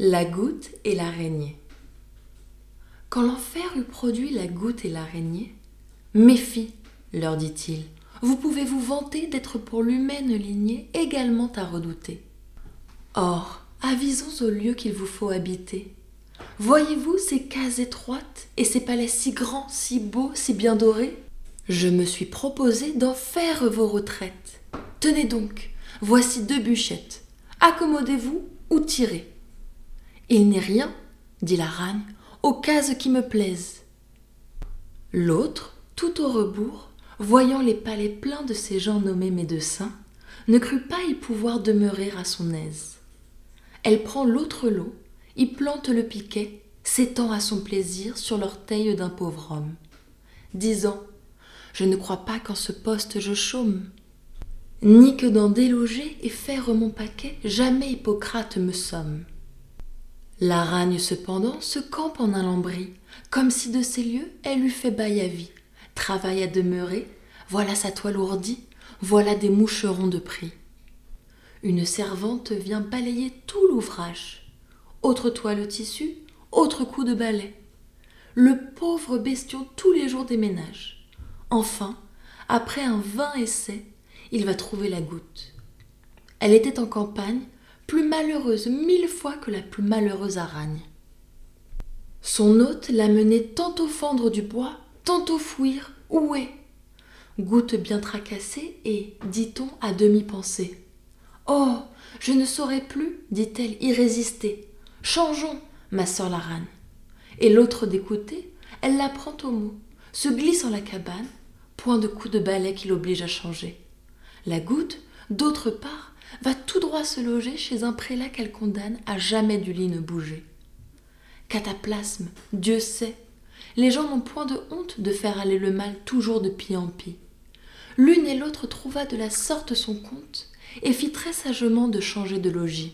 La goutte et l'araignée. Quand l'enfer eut produit la goutte et l'araignée, Méfie, leur dit-il, vous pouvez vous vanter d'être pour l'humaine lignée également à redouter. Or, avisons au lieu qu'il vous faut habiter. Voyez-vous ces cases étroites et ces palais si grands, si beaux, si bien dorés? Je me suis proposé d'en faire vos retraites. Tenez donc, voici deux bûchettes. Accommodez-vous ou tirez. Il n'est rien, dit la ragne, aux cases qui me plaisent. L'autre, tout au rebours, voyant les palais pleins de ces gens nommés médecins, ne crut pas y pouvoir demeurer à son aise. Elle prend l'autre lot, y plante le piquet, s'étend à son plaisir sur l'orteil d'un pauvre homme, disant Je ne crois pas qu'en ce poste je chôme, ni que d'en déloger et faire mon paquet, jamais Hippocrate me somme. L'aragne cependant se campe en un lambris, comme si de ces lieux elle eût fait bail à vie. Travail à demeurer, voilà sa toile ourdie, voilà des moucherons de prix. Une servante vient balayer tout l'ouvrage. Autre toile tissu, autre coup de balai. Le pauvre bestiau tous les jours déménage. Enfin, après un vain essai, il va trouver la goutte. Elle était en campagne, plus malheureuse mille fois que la plus malheureuse aragne. Son hôte la menait tantôt fendre du bois, tantôt fouir, est Goutte bien tracassée et, dit-on, à demi pensée. Oh. Je ne saurais plus, dit-elle, y résister. Changeons, ma sœur l'aragne. Et l'autre d'écouter, elle la prend au mot, se glisse en la cabane, point de coup de balai qui l'oblige à changer. La goutte, d'autre part, va tout droit se loger chez un prélat qu'elle condamne à jamais du lit ne bouger. Cataplasme, Dieu sait, les gens n'ont point de honte de faire aller le mal toujours de pis en pis. L'une et l'autre trouva de la sorte son compte et fit très sagement de changer de logis.